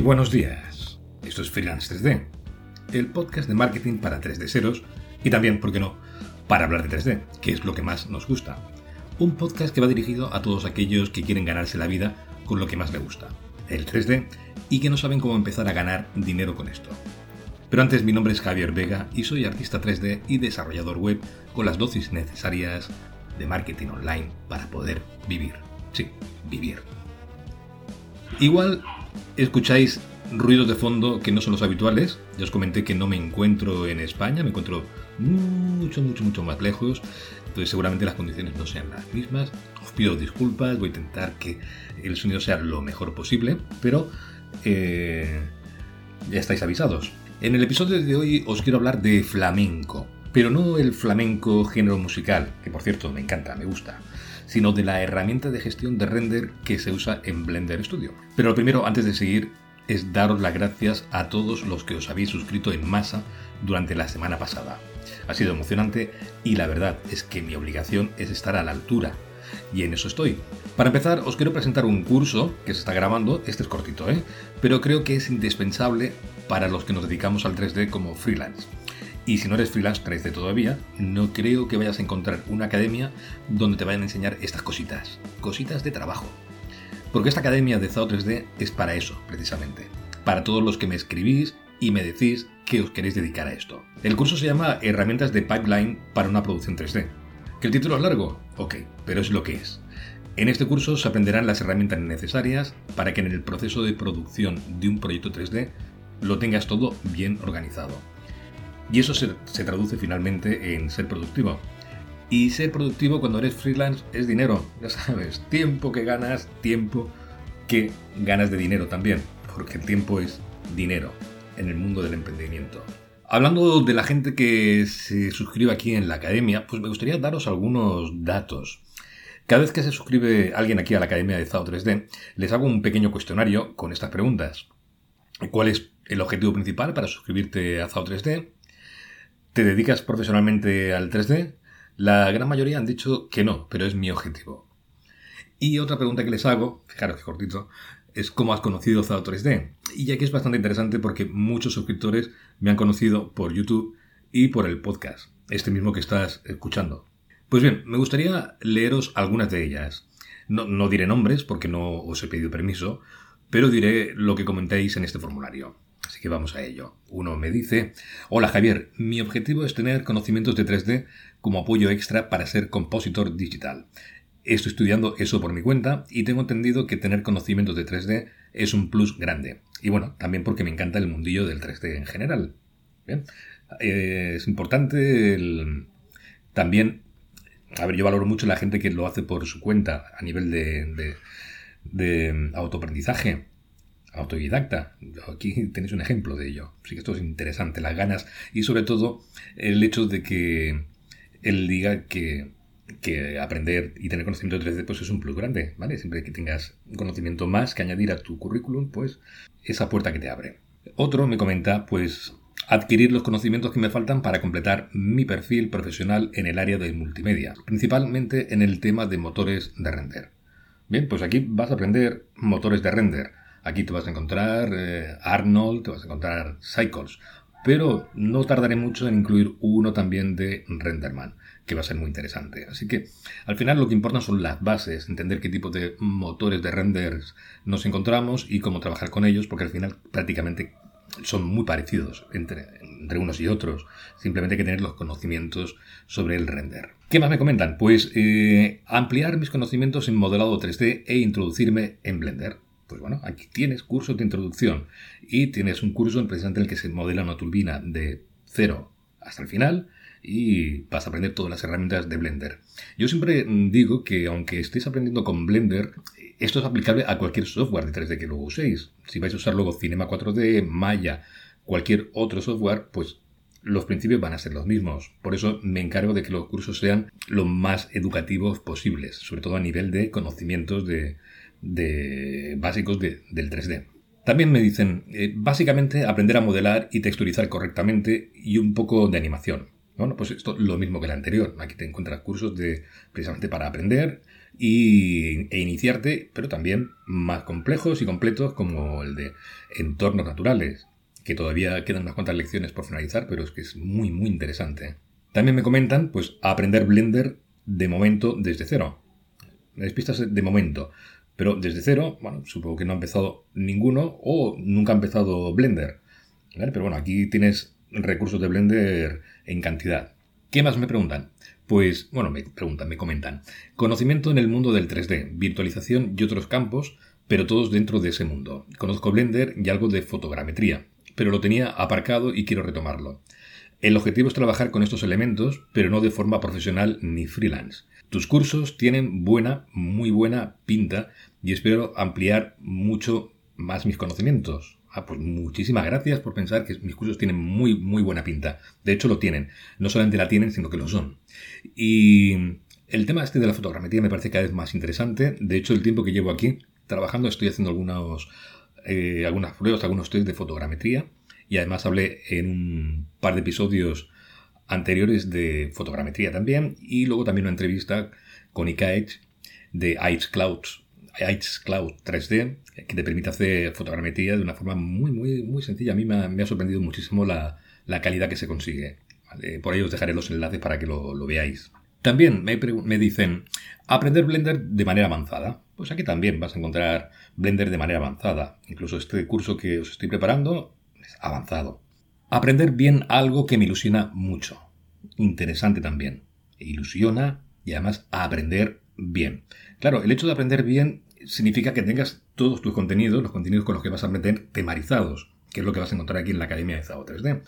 Buenos días. Esto es Freelance 3D, el podcast de marketing para 3D seros y también, ¿por qué no?, para hablar de 3D, que es lo que más nos gusta. Un podcast que va dirigido a todos aquellos que quieren ganarse la vida con lo que más les gusta, el 3D, y que no saben cómo empezar a ganar dinero con esto. Pero antes, mi nombre es Javier Vega y soy artista 3D y desarrollador web con las dosis necesarias de marketing online para poder vivir. Sí, vivir. Igual escucháis ruidos de fondo que no son los habituales. Ya os comenté que no me encuentro en España, me encuentro mucho, mucho, mucho más lejos. Entonces seguramente las condiciones no sean las mismas. Os pido disculpas, voy a intentar que el sonido sea lo mejor posible, pero eh, ya estáis avisados. En el episodio de hoy os quiero hablar de flamenco, pero no el flamenco género musical, que por cierto me encanta, me gusta sino de la herramienta de gestión de render que se usa en Blender Studio. Pero lo primero, antes de seguir, es daros las gracias a todos los que os habéis suscrito en masa durante la semana pasada. Ha sido emocionante y la verdad es que mi obligación es estar a la altura. Y en eso estoy. Para empezar, os quiero presentar un curso que se está grabando, este es cortito, ¿eh? pero creo que es indispensable para los que nos dedicamos al 3D como freelance. Y si no eres freelance 3D todavía, no creo que vayas a encontrar una academia donde te vayan a enseñar estas cositas, cositas de trabajo. Porque esta academia de ZAO 3D es para eso, precisamente. Para todos los que me escribís y me decís que os queréis dedicar a esto. El curso se llama Herramientas de Pipeline para una producción 3D. ¿Que el título es largo? Ok, pero es lo que es. En este curso se aprenderán las herramientas necesarias para que en el proceso de producción de un proyecto 3D lo tengas todo bien organizado y eso se, traduce finalmente en ser productivo. Y ser productivo cuando eres freelance es dinero, ya sabes, tiempo que ganas, tiempo que ganas de dinero también, porque el tiempo es dinero en el mundo del emprendimiento. Hablando de la gente que se suscribe aquí en la academia, pues me gustaría daros algunos datos. Cada vez que se suscribe alguien aquí a la Academia de ZAO 3D, les hago un pequeño cuestionario con estas preguntas. ¿Cuál es el objetivo principal para suscribirte a ZAO 3D? ¿Te dedicas profesionalmente al 3D? La gran mayoría han dicho que no, pero es mi objetivo. Y otra pregunta que les hago, fijaros que cortito, es cómo has conocido Zao 3D. Y aquí es bastante interesante porque muchos suscriptores me han conocido por YouTube y por el podcast, este mismo que estás escuchando. Pues bien, me gustaría leeros algunas de ellas. No, no diré nombres porque no os he pedido permiso, pero diré lo que comentéis en este formulario. Así que vamos a ello. Uno me dice, hola Javier, mi objetivo es tener conocimientos de 3D como apoyo extra para ser compositor digital. Estoy estudiando eso por mi cuenta y tengo entendido que tener conocimientos de 3D es un plus grande. Y bueno, también porque me encanta el mundillo del 3D en general. Bien. Eh, es importante también... A ver, yo valoro mucho la gente que lo hace por su cuenta a nivel de autoaprendizaje autodidacta. Aquí tenéis un ejemplo de ello. Así que esto es interesante, las ganas y sobre todo el hecho de que él diga que, que aprender y tener conocimiento de 3D pues es un plus grande, ¿vale? Siempre que tengas conocimiento más que añadir a tu currículum, pues esa puerta que te abre. Otro me comenta, pues, adquirir los conocimientos que me faltan para completar mi perfil profesional en el área de multimedia, principalmente en el tema de motores de render. Bien, pues aquí vas a aprender motores de render Aquí te vas a encontrar eh, Arnold, te vas a encontrar Cycles, pero no tardaré mucho en incluir uno también de Renderman, que va a ser muy interesante. Así que al final lo que importa son las bases, entender qué tipo de motores de renders nos encontramos y cómo trabajar con ellos, porque al final prácticamente son muy parecidos entre, entre, unos y otros. Simplemente hay que tener los conocimientos sobre el render. ¿Qué más me comentan? Pues eh, ampliar mis conocimientos en modelado 3D e introducirme en Blender. Pues bueno, aquí tienes cursos de introducción y tienes un curso precisamente en el que se modela una turbina de cero hasta el final y vas a aprender todas las herramientas de Blender. Yo siempre digo que aunque estéis aprendiendo con Blender, esto es aplicable a cualquier software de 3D que luego uséis. Si vais a usar luego Cinema 4D, Maya, cualquier otro software, pues los principios van a ser los mismos. Por eso me encargo de que los cursos sean lo más educativos posibles, sobre todo a nivel de conocimientos de, de básicos del 3D. También me dicen, eh, básicamente aprender a modelar y texturizar correctamente y un poco de animación. Bueno, pues esto lo mismo que el anterior. Aquí te encuentras cursos de precisamente para aprender y, e iniciarte, pero también más complejos y completos como el de entornos naturales, que todavía quedan unas cuantas lecciones por finalizar, pero es que es muy, muy interesante. También me comentan, pues, aprender Blender de momento desde cero. Las pistas de momento. Pero desde cero, bueno, supongo que no ha empezado ninguno o nunca ha empezado Blender. Pero bueno, aquí tienes recursos de Blender en cantidad. ¿Qué más me preguntan? Pues, bueno, me preguntan, me comentan. Conocimiento en el mundo del 3D, virtualización y otros campos, pero todos dentro de ese mundo. Conozco Blender y algo de fotogrametría, pero lo tenía aparcado y quiero retomarlo. El objetivo es trabajar con estos elementos, pero no de forma profesional ni freelance. Tus cursos tienen buena, muy buena pinta y espero ampliar mucho más mis conocimientos. Ah, pues muchísimas gracias por pensar que mis cursos tienen muy, muy buena pinta. De hecho, lo tienen. No solamente la tienen, sino que lo son. Y el tema este de la fotogrametría me parece cada vez más interesante. De hecho, el tiempo que llevo aquí trabajando, estoy haciendo algunos, eh, algunas pruebas, algunos test de fotogrametría. Y además hablé en un par de episodios anteriores de fotogrametría también. Y luego también una entrevista con Ikaech de Ice Clouds Ice Cloud 3D, que te permite hacer fotogrametría de una forma muy, muy, muy sencilla. A mí me ha, sorprendido muchísimo la, calidad que se consigue. Por ahí os dejaré los enlaces para que lo, veáis. También me, me, dicen, aprender Blender de manera avanzada. Pues aquí también vas a encontrar Blender de manera avanzada. Incluso este curso que os estoy preparando avanzado. Aprender bien algo que me ilusiona mucho. Interesante también. Ilusiona y además aprender bien. Claro, el hecho de aprender bien significa que tengas todos tus contenidos, los contenidos con los que vas a meter temarizados, que es lo que vas a encontrar aquí en la Academia de Zao 3D.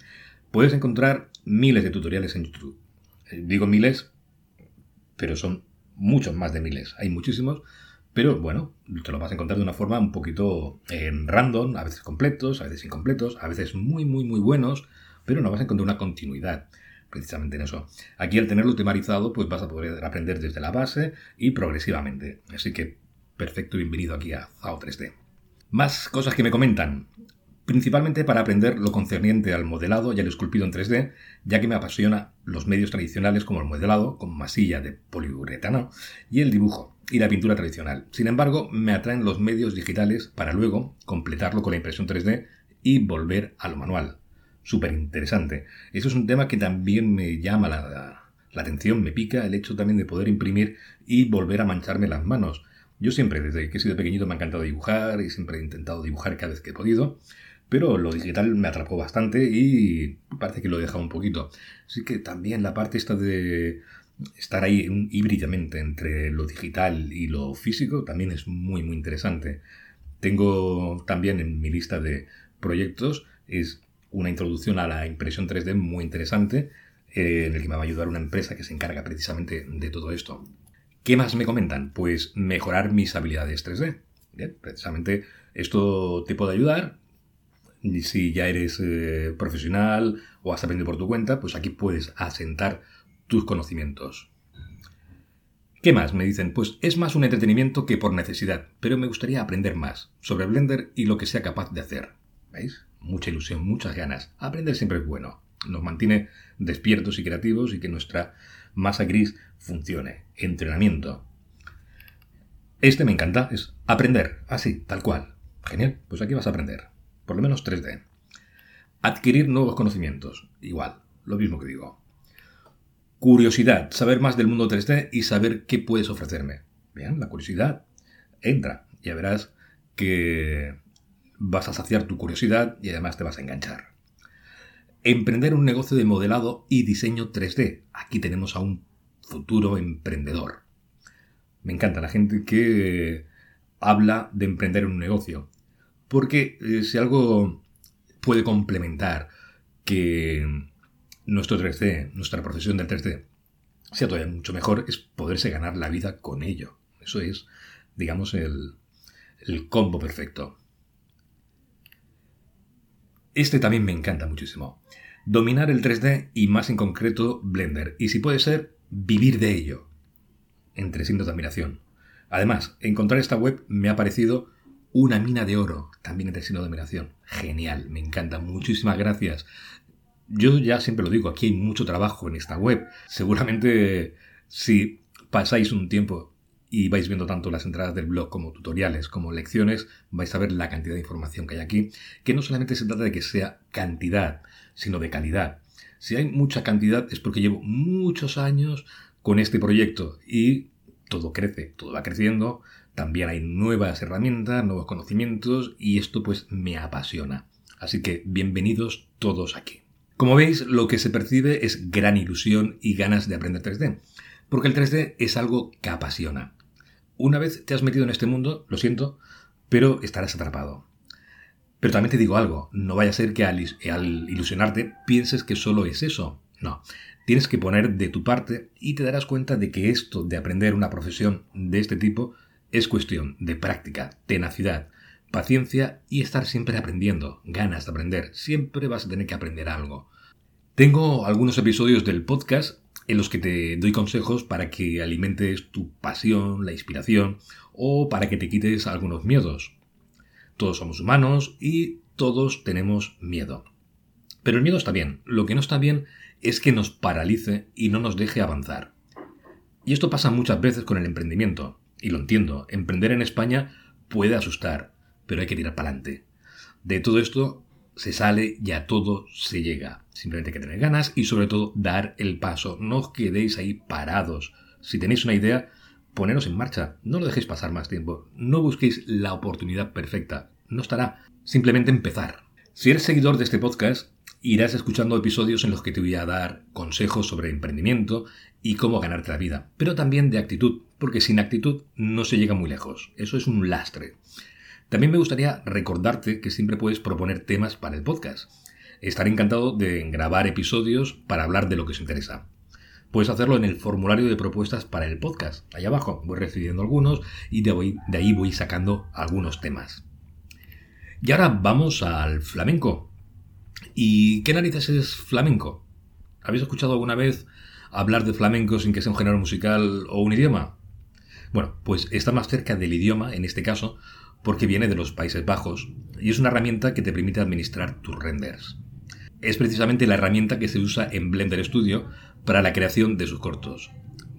Puedes encontrar miles de tutoriales en YouTube. Eh, digo miles, pero son muchos más de miles. Hay muchísimos, pero bueno, te lo vas a encontrar de una forma un poquito eh, random, a veces completos, a veces incompletos, a veces muy, muy, muy buenos, pero no vas a encontrar una continuidad precisamente en eso. Aquí al tenerlo temarizado, pues vas a poder aprender desde la base y progresivamente. Así que perfecto, bienvenido aquí a ZAO 3D. Más cosas que me comentan. Principalmente para aprender lo concerniente al modelado y al esculpido en 3D, ya que me apasiona los medios tradicionales como el modelado, con masilla de poliuretano, y el dibujo y la pintura tradicional. Sin embargo, me atraen los medios digitales para luego completarlo con la impresión 3D y volver a lo manual súper interesante. Eso es un tema que también me llama la, atención, me pica el hecho también de poder imprimir y volver a mancharme las manos. Yo siempre, desde que he sido pequeñito, me ha encantado dibujar y siempre he intentado dibujar cada vez que he podido, pero lo digital me atrapó bastante y parece que lo he dejado un poquito. Así que también la parte esta de estar ahí híbridamente entre lo digital y lo físico también es muy, muy interesante. Tengo también en mi lista de proyectos es una introducción a la impresión 3D muy interesante, eh, en el que me va a ayudar una empresa que se encarga precisamente de todo esto. ¿Qué más me comentan? Pues mejorar mis habilidades 3D. precisamente esto te puede ayudar. Si ya eres eh, profesional o has aprendido por tu cuenta, pues aquí puedes asentar tus conocimientos. ¿Qué más? Me dicen, pues es más un entretenimiento que por necesidad, pero me gustaría aprender más sobre Blender y lo que sea capaz de hacer. ¿Veis? mucha ilusión, muchas ganas. Aprender siempre es bueno. Nos mantiene despiertos y creativos y que nuestra masa gris funcione. Entrenamiento. Este me encanta, es aprender, así, tal cual. Genial, pues aquí vas a aprender. Por lo menos 3D. Adquirir nuevos conocimientos. Igual, lo mismo que digo. Curiosidad, saber más del mundo 3D y saber qué puedes ofrecerme. Bien, la curiosidad entra. Ya verás que vas a saciar tu curiosidad y además te vas a enganchar. Emprender un negocio de modelado y diseño 3D. Aquí tenemos a un futuro emprendedor. Me encanta la gente que habla de emprender un negocio. Porque eh, si algo puede complementar que nuestro 3D, nuestra profesión del 3D, sea todavía mucho mejor, es poderse ganar la vida con ello. Eso es, digamos, el, el combo perfecto. Este también me encanta muchísimo. Dominar el 3D y más en concreto Blender. Y si puede ser, vivir de ello. Entre signos de admiración. Además, encontrar esta web me ha parecido una mina de oro. También entre signos de admiración. Genial, me encanta. Muchísimas gracias. Yo ya siempre lo digo, aquí hay mucho trabajo en esta web. Seguramente si pasáis un tiempo y vais viendo tanto las entradas del blog como tutoriales como lecciones, vais a ver la cantidad de información que hay aquí, que no solamente se trata de que sea cantidad, sino de calidad. Si hay mucha cantidad es porque llevo muchos años con este proyecto y todo crece, todo va creciendo, también hay nuevas herramientas, nuevos conocimientos y esto pues me apasiona. Así que bienvenidos todos aquí. Como veis, lo que se percibe es gran ilusión y ganas de aprender 3D, porque el 3D es algo que apasiona. Una vez te has metido en este mundo, lo siento, pero estarás atrapado. Pero también te digo algo, no vaya a ser que al, ilusionarte pienses que solo es eso. No, tienes que poner de tu parte y te darás cuenta de que esto de aprender una profesión de este tipo es cuestión de práctica, tenacidad, paciencia y estar siempre aprendiendo, ganas de aprender. Siempre vas a tener que aprender algo. Tengo algunos episodios del podcast en los que te doy consejos para que alimentes tu pasión, la inspiración o para que te quites algunos miedos. Todos somos humanos y todos tenemos miedo. Pero el miedo está bien. Lo que no está bien es que nos paralice y no nos deje avanzar. Y esto pasa muchas veces con el emprendimiento. Y lo entiendo, emprender en España puede asustar, pero hay que tirar para adelante. De todo esto se sale y a todo se llega. Simplemente hay que tener ganas y sobre todo dar el paso. No os quedéis ahí parados. Si tenéis una idea, poneros en marcha. No lo dejéis pasar más tiempo. No busquéis la oportunidad perfecta. No estará. Simplemente empezar. Si eres seguidor de este podcast, irás escuchando episodios en los que te voy a dar consejos sobre emprendimiento y cómo ganarte la vida. Pero también de actitud, porque sin actitud no se llega muy lejos. Eso es un lastre. También me gustaría recordarte que siempre puedes proponer temas para el podcast. Estaré encantado de grabar episodios para hablar de lo que os interesa. Puedes hacerlo en el formulario de propuestas para el podcast. Ahí abajo voy recibiendo algunos y de, ahí voy sacando algunos temas. Y ahora vamos al flamenco. ¿Y qué narices es flamenco? ¿Habéis escuchado alguna vez hablar de flamenco sin que sea un género musical o un idioma? Bueno, pues está más cerca del idioma, en este caso, porque viene de los Países Bajos y es una herramienta que te permite administrar tus renders. Es precisamente la herramienta que se usa en Blender Studio para la creación de sus cortos.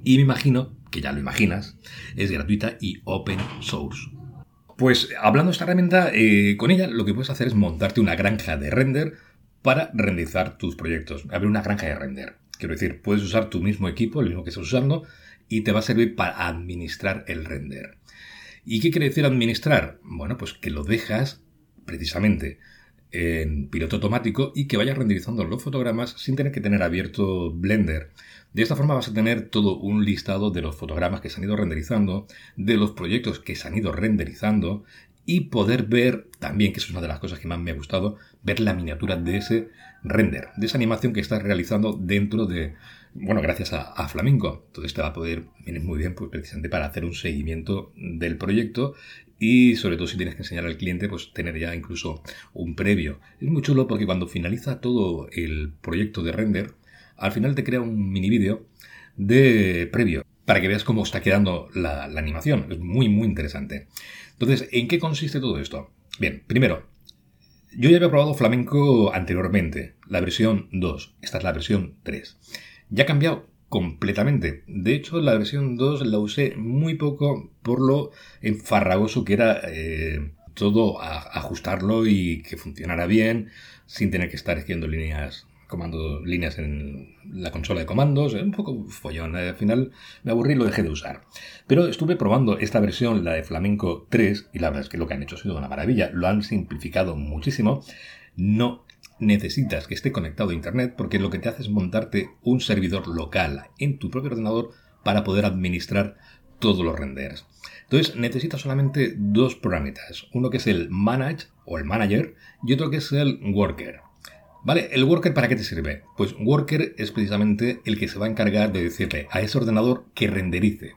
Y me imagino, que ya lo imaginas, es gratuita y open source. Pues hablando de esta herramienta, eh, con ella lo que puedes hacer es montarte una granja de render para renderizar tus proyectos. Abrir una granja de render. Quiero decir, puedes usar tu mismo equipo, el mismo que estás usando, y te va a servir para administrar el render. ¿Y qué quiere decir administrar? Bueno, pues que lo dejas precisamente en piloto automático y que vayas renderizando los fotogramas sin tener que tener abierto Blender. De esta forma vas a tener todo un listado de los fotogramas que se han ido renderizando, de los proyectos que se han ido renderizando y poder ver también, que es una de las cosas que más me ha gustado, ver la miniatura de ese render, de esa animación que estás realizando dentro de, bueno, gracias a, a, Flamenco. Entonces te va a poder venir muy bien pues, precisamente para hacer un seguimiento del proyecto y sobre todo si tienes que enseñar al cliente, pues tener ya incluso un previo. Es muy chulo porque cuando finaliza todo el proyecto de render, al final te crea un mini vídeo de previo para que veas cómo está quedando la, animación. Es muy, muy interesante. Entonces, ¿en qué consiste todo esto? Bien, primero, yo ya había probado Flamenco anteriormente, la versión 2. Esta es la versión 3. Ya ha cambiado completamente. De hecho, la versión 2 la usé muy poco por lo enfarragoso que era eh, todo ajustarlo y que funcionara bien sin tener que estar escribiendo líneas comando líneas en la consola de comandos, un poco follón. Al final me aburrí y lo dejé de usar. Pero estuve probando esta versión, la de Flamenco 3, y la verdad es que lo que han hecho ha sido una maravilla. Lo han simplificado muchísimo. No necesitas que esté conectado a Internet porque lo que te hace es montarte un servidor local en tu propio ordenador para poder administrar todos los renders. Entonces necesitas solamente dos programitas, uno que es el Manage o el Manager y otro que es el Worker. Vale, ¿el Worker para qué te sirve? Pues Worker es precisamente el que se va a encargar de decirle a ese ordenador que renderice.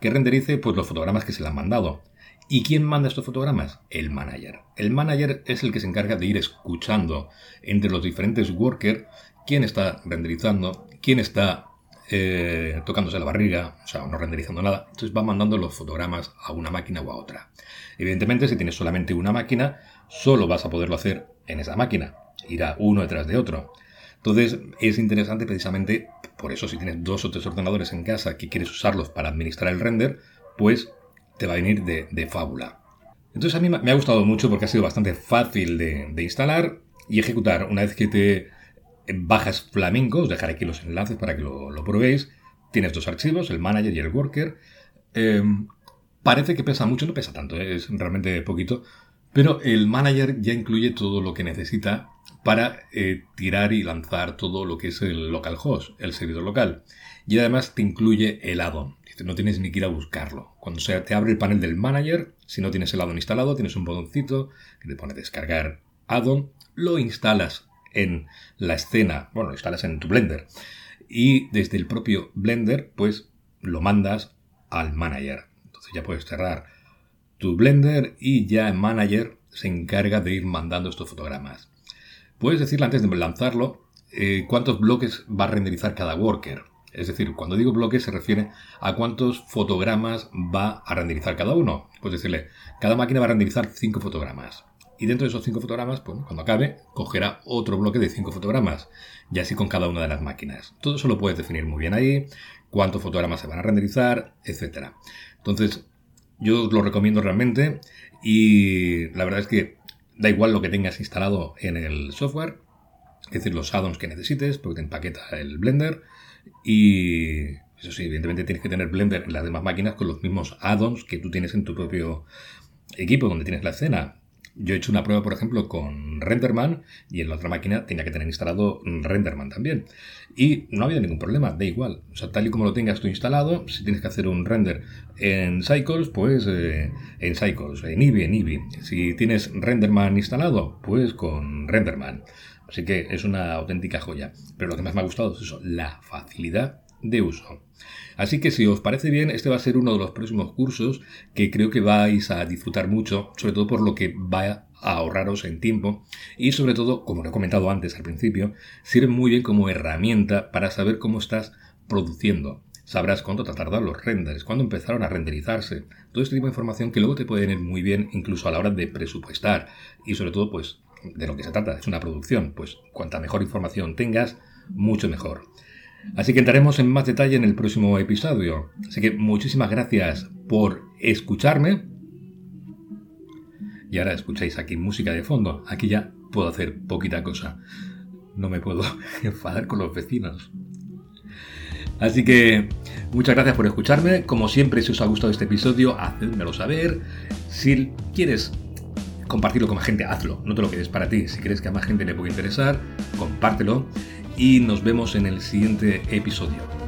Que renderice pues los fotogramas que se le han mandado. ¿Y quién manda estos fotogramas? El manager. El manager es el que se encarga de ir escuchando entre los diferentes workers quién está renderizando, quién está eh, tocándose la barriga, o sea, no renderizando nada. Entonces va mandando los fotogramas a una máquina o a otra. Evidentemente, si tienes solamente una máquina, solo vas a poderlo hacer en esa máquina. Irá uno detrás de otro. Entonces es interesante precisamente por eso si tienes dos o tres ordenadores en casa que quieres usarlos para administrar el render, pues te va a venir de, fábula. Entonces a mí me ha gustado mucho porque ha sido bastante fácil de, instalar y ejecutar. Una vez que te bajas Flamenco, os dejaré aquí los enlaces para que lo, probéis. Tienes dos archivos, el manager y el worker. Em, parece que pesa mucho, no pesa tanto, ¿eh? es realmente poquito. Pero el manager ya incluye todo lo que necesita para eh, tirar y lanzar todo lo que es el localhost, el servidor local. Y además te incluye el addon. No tienes ni que ir a buscarlo. Cuando se te abre el panel del manager, si no tienes el addon instalado, tienes un botoncito que te pone descargar addon, lo instalas en la escena, bueno, lo instalas en tu Blender. Y desde el propio Blender, pues lo mandas al manager. Entonces ya puedes cerrar tu Blender y ya en Manager se encarga de ir mandando estos fotogramas. Puedes decirle antes de lanzarlo eh, cuántos bloques va a renderizar cada worker. Es decir, cuando digo bloques se refiere a cuántos fotogramas va a renderizar cada uno. Puedes decirle, cada máquina va a renderizar 5 fotogramas. Y dentro de esos 5 fotogramas, pues, cuando acabe, cogerá otro bloque de 5 fotogramas. Y así con cada una de las máquinas. Todo eso lo puedes definir muy bien ahí, cuántos fotogramas se van a renderizar, etc. Entonces, yo os lo recomiendo realmente y la verdad es que da igual lo que tengas instalado en el software, es decir, los addons que necesites, porque te empaqueta el Blender y eso sí, evidentemente tienes que tener Blender en las demás máquinas con los mismos addons que tú tienes en tu propio equipo donde tienes la escena. Yo he hecho una prueba, por ejemplo, con Renderman y en la otra máquina tenía que tener instalado Renderman también. Y no había ningún problema, da igual. O sea, tal y como lo tengas tú instalado, si tienes que hacer un render en Cycles, pues eh, en Cycles, en Eevee, en Eevee. Si tienes Renderman instalado, pues con Renderman. Así que es una auténtica joya. Pero lo que más me ha gustado es eso, la facilidad de uso. Así que si os parece bien, este va a ser uno de los próximos cursos que creo que vais a disfrutar mucho, sobre todo por lo que va a ahorraros en tiempo y sobre todo, como lo he comentado antes al principio, sirve muy bien como herramienta para saber cómo estás produciendo. Sabrás cuánto te tardado los renders, cuándo empezaron a renderizarse, todo este tipo de información que luego te puede venir muy bien incluso a la hora de presupuestar y sobre todo pues de lo que se trata, es una producción, pues cuanta mejor información tengas, mucho mejor. Así que entraremos en más detalle en el próximo episodio. Así que muchísimas gracias por escucharme. Y ahora escucháis aquí música de fondo. Aquí ya puedo hacer poquita cosa. No me puedo enfadar con los vecinos. Así que muchas gracias por escucharme. Como siempre, si os ha gustado este episodio, hacedmelo saber. Si quieres compartirlo con más gente, hazlo. No te lo quedes para ti. Si crees que a más gente le puede interesar, compártelo y nos vemos en el siguiente episodio.